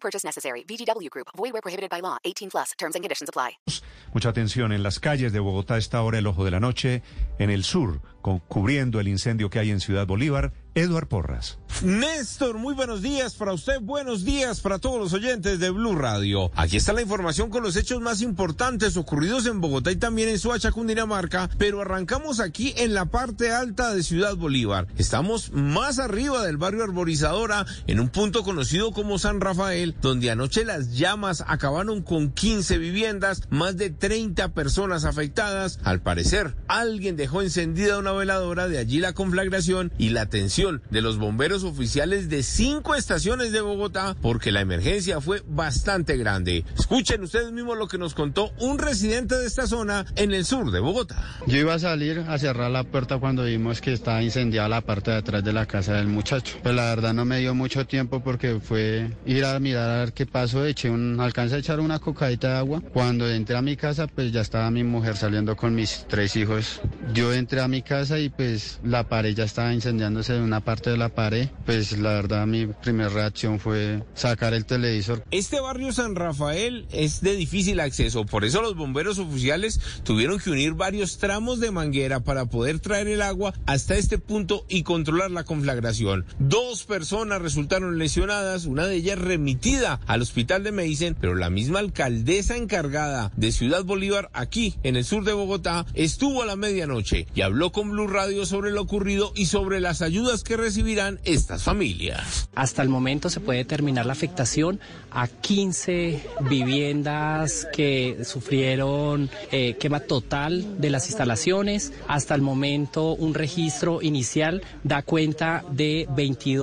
Purchase necessary. VGW Group. Void where prohibited by law. 18 plus. Terms and conditions apply. Mucha atención en las calles de Bogotá a esta hora el ojo de la noche en el sur, cubriendo el incendio que hay en Ciudad Bolívar. Eduard Porras. Néstor, muy buenos días para usted, buenos días para todos los oyentes de Blue Radio. Aquí está la información con los hechos más importantes ocurridos en Bogotá y también en Soacha, Cundinamarca, pero arrancamos aquí en la parte alta de Ciudad Bolívar. Estamos más arriba del barrio Arborizadora, en un punto conocido como San Rafael, donde anoche las llamas acabaron con 15 viviendas, más de 30 personas afectadas. Al parecer, alguien dejó encendida una veladora, de allí la conflagración y la atención de los bomberos oficiales de cinco estaciones de Bogotá porque la emergencia fue bastante grande. Escuchen ustedes mismos lo que nos contó un residente de esta zona en el sur de Bogotá. Yo iba a salir a cerrar la puerta cuando vimos que estaba incendiada la parte de atrás de la casa del muchacho. Pues la verdad no me dio mucho tiempo porque fue ir a mirar a ver qué pasó. Eché un, a echar una cocadita de agua. Cuando entré a mi casa, pues ya estaba mi mujer saliendo con mis tres hijos. Yo entré a mi casa y pues la pared ya estaba incendiándose de una parte de la pared. Pues la verdad mi primera reacción fue sacar el televisor. Este barrio San Rafael es de difícil acceso, por eso los bomberos oficiales tuvieron que unir varios tramos de manguera para poder traer el agua hasta este punto y controlar la conflagración. Dos personas resultaron lesionadas, una de ellas remitida al hospital de Meisen, pero la misma alcaldesa encargada de Ciudad Bolívar aquí en el sur de Bogotá estuvo a la medianoche y habló con Blue Radio sobre lo ocurrido y sobre las ayudas que recibirán estas familias. Hasta el momento se puede determinar la afectación a 15 viviendas que sufrieron eh, quema total de las instalaciones. Hasta el momento un registro inicial da cuenta de 22.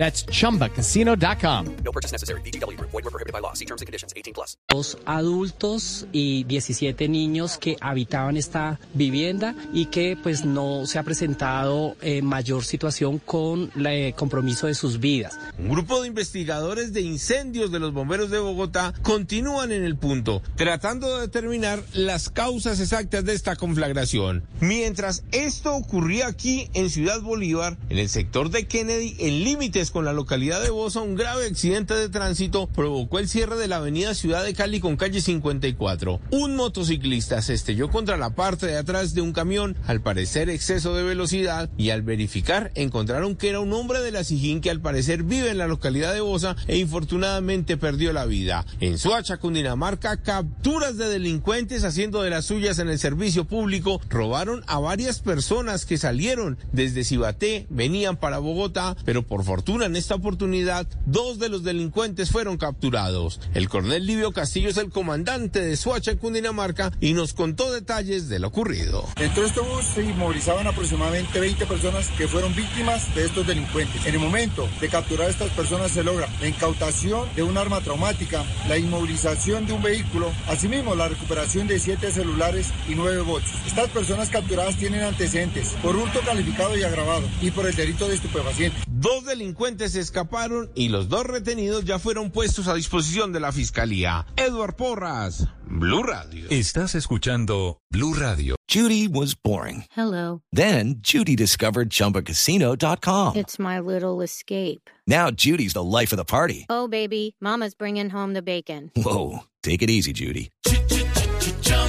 That's chumbacasino.com. No purchase necessary. VGW Group. Void where prohibited by law. See terms and conditions. 18 plus. Dos adultos y 17 niños que habitaban esta vivienda y que pues no se ha presentado eh, mayor situación con el compromiso de sus vidas. Un grupo de investigadores de incendios de los bomberos de Bogotá continúan en el punto, tratando de determinar las causas exactas de esta conflagración. Mientras esto ocurría aquí en Ciudad Bolívar, en el sector de Kennedy, en límites con la localidad de Bosa, un grave accidente de tránsito provocó el cierre de la avenida Ciudad de Cali con calle 54. Un motociclista se estrelló contra la parte de atrás de un camión, al parecer exceso de velocidad, y al verificar encontraron que era un hombre de la Sijín que al parecer vive en la localidad de Bosa e infortunadamente perdió la vida. En Soacha, Cundinamarca, capturas de delincuentes haciendo de las suyas en el servicio público robaron a varias personas que salieron desde Cibaté, venían para Bogotá, pero por fortuna en esta oportunidad dos de los delincuentes fueron capturados. El coronel Livio Castillo es el comandante de Soacha en Cundinamarca y nos contó detalles de lo ocurrido. Dentro de este bus se inmovilizaban aproximadamente 20 personas que fueron víctimas de estos delincuentes. En el momento de capturar a estas personas se logra la incautación de un arma traumática, la inmovilización de un vehículo, asimismo la recuperación de 7 celulares y 9 bolsos. Estas personas capturadas tienen antecedentes por hurto calificado y agravado y por el delito de estupefacientes. Dos delincuentes escaparon y los dos retenidos ya fueron puestos a disposición de la fiscalía. Edward Porras, Blue Radio. Estás escuchando Blue Radio. Judy was boring. Hello. Then Judy discovered ChumbaCasino.com. It's my little escape. Now Judy's the life of the party. Oh, baby, Mama's bringing home the bacon. Whoa, take it easy, Judy.